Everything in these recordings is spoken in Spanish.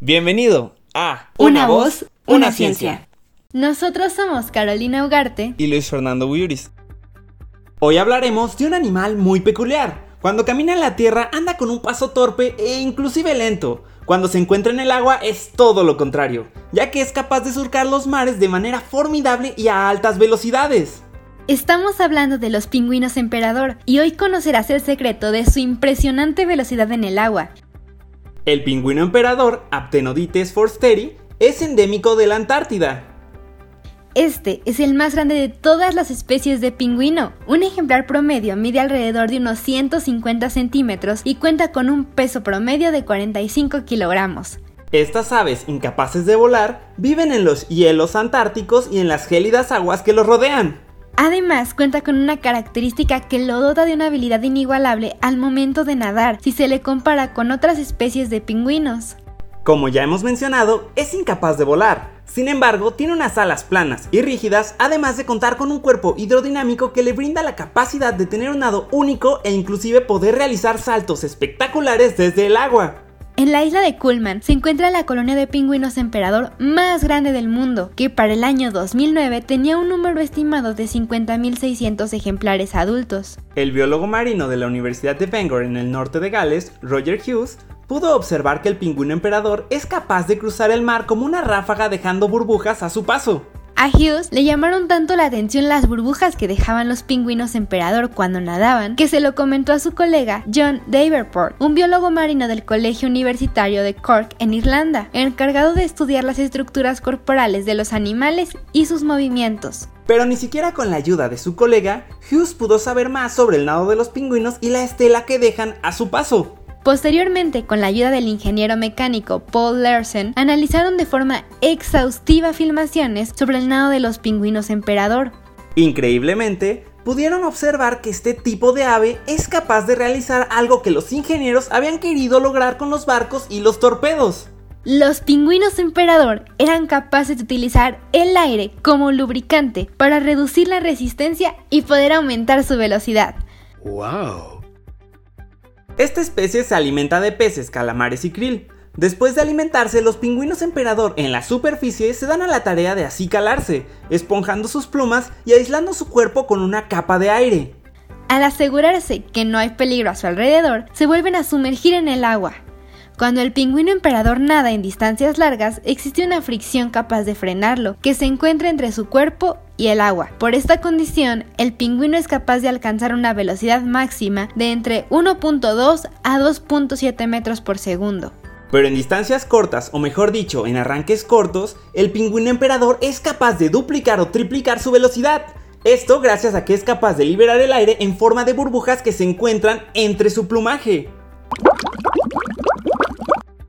Bienvenido a Una voz, una ciencia. Nosotros somos Carolina Ugarte y Luis Fernando Buyuris. Hoy hablaremos de un animal muy peculiar. Cuando camina en la tierra anda con un paso torpe e inclusive lento. Cuando se encuentra en el agua es todo lo contrario, ya que es capaz de surcar los mares de manera formidable y a altas velocidades. Estamos hablando de los pingüinos emperador y hoy conocerás el secreto de su impresionante velocidad en el agua el pingüino emperador Aptenodites forsteri es endémico de la Antártida. Este es el más grande de todas las especies de pingüino. Un ejemplar promedio mide alrededor de unos 150 centímetros y cuenta con un peso promedio de 45 kilogramos. Estas aves, incapaces de volar, viven en los hielos antárticos y en las gélidas aguas que los rodean. Además, cuenta con una característica que lo dota de una habilidad inigualable al momento de nadar si se le compara con otras especies de pingüinos. Como ya hemos mencionado, es incapaz de volar. Sin embargo, tiene unas alas planas y rígidas, además de contar con un cuerpo hidrodinámico que le brinda la capacidad de tener un nado único e inclusive poder realizar saltos espectaculares desde el agua. En la isla de Kuhlman se encuentra la colonia de pingüinos emperador más grande del mundo, que para el año 2009 tenía un número estimado de 50.600 ejemplares adultos. El biólogo marino de la Universidad de Bangor en el norte de Gales, Roger Hughes, pudo observar que el pingüino emperador es capaz de cruzar el mar como una ráfaga dejando burbujas a su paso. A Hughes le llamaron tanto la atención las burbujas que dejaban los pingüinos emperador cuando nadaban, que se lo comentó a su colega John Davenport, un biólogo marino del Colegio Universitario de Cork en Irlanda, encargado de estudiar las estructuras corporales de los animales y sus movimientos. Pero ni siquiera con la ayuda de su colega, Hughes pudo saber más sobre el nado de los pingüinos y la estela que dejan a su paso. Posteriormente, con la ayuda del ingeniero mecánico Paul Larsen, analizaron de forma exhaustiva filmaciones sobre el nado de los pingüinos emperador. Increíblemente, pudieron observar que este tipo de ave es capaz de realizar algo que los ingenieros habían querido lograr con los barcos y los torpedos. Los pingüinos emperador eran capaces de utilizar el aire como lubricante para reducir la resistencia y poder aumentar su velocidad. ¡Wow! Esta especie se alimenta de peces, calamares y krill. Después de alimentarse, los pingüinos emperador en la superficie se dan a la tarea de así calarse, esponjando sus plumas y aislando su cuerpo con una capa de aire. Al asegurarse que no hay peligro a su alrededor, se vuelven a sumergir en el agua. Cuando el pingüino emperador nada en distancias largas, existe una fricción capaz de frenarlo, que se encuentra entre su cuerpo y el agua. Por esta condición, el pingüino es capaz de alcanzar una velocidad máxima de entre 1.2 a 2.7 metros por segundo. Pero en distancias cortas, o mejor dicho, en arranques cortos, el pingüino emperador es capaz de duplicar o triplicar su velocidad. Esto gracias a que es capaz de liberar el aire en forma de burbujas que se encuentran entre su plumaje.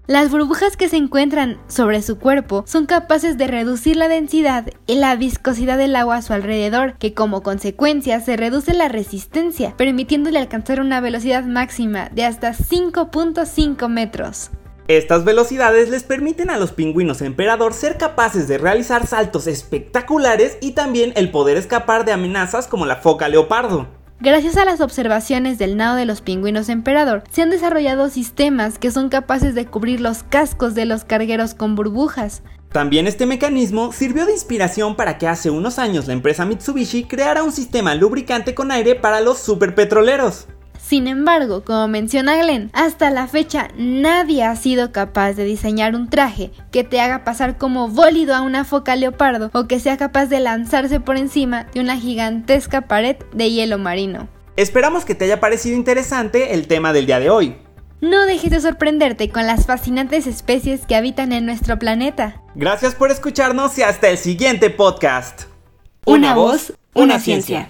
Las burbujas que se encuentran sobre su cuerpo son capaces de reducir la densidad y la viscosidad del agua a su alrededor, que como consecuencia se reduce la resistencia, permitiéndole alcanzar una velocidad máxima de hasta 5.5 metros. Estas velocidades les permiten a los pingüinos emperador ser capaces de realizar saltos espectaculares y también el poder escapar de amenazas como la foca leopardo. Gracias a las observaciones del nado de los pingüinos emperador, se han desarrollado sistemas que son capaces de cubrir los cascos de los cargueros con burbujas. También este mecanismo sirvió de inspiración para que hace unos años la empresa Mitsubishi creara un sistema lubricante con aire para los superpetroleros. Sin embargo, como menciona Glenn, hasta la fecha nadie ha sido capaz de diseñar un traje que te haga pasar como bólido a una foca leopardo o que sea capaz de lanzarse por encima de una gigantesca pared de hielo marino. Esperamos que te haya parecido interesante el tema del día de hoy. No dejes de sorprenderte con las fascinantes especies que habitan en nuestro planeta. Gracias por escucharnos y hasta el siguiente podcast. Una voz, una ciencia.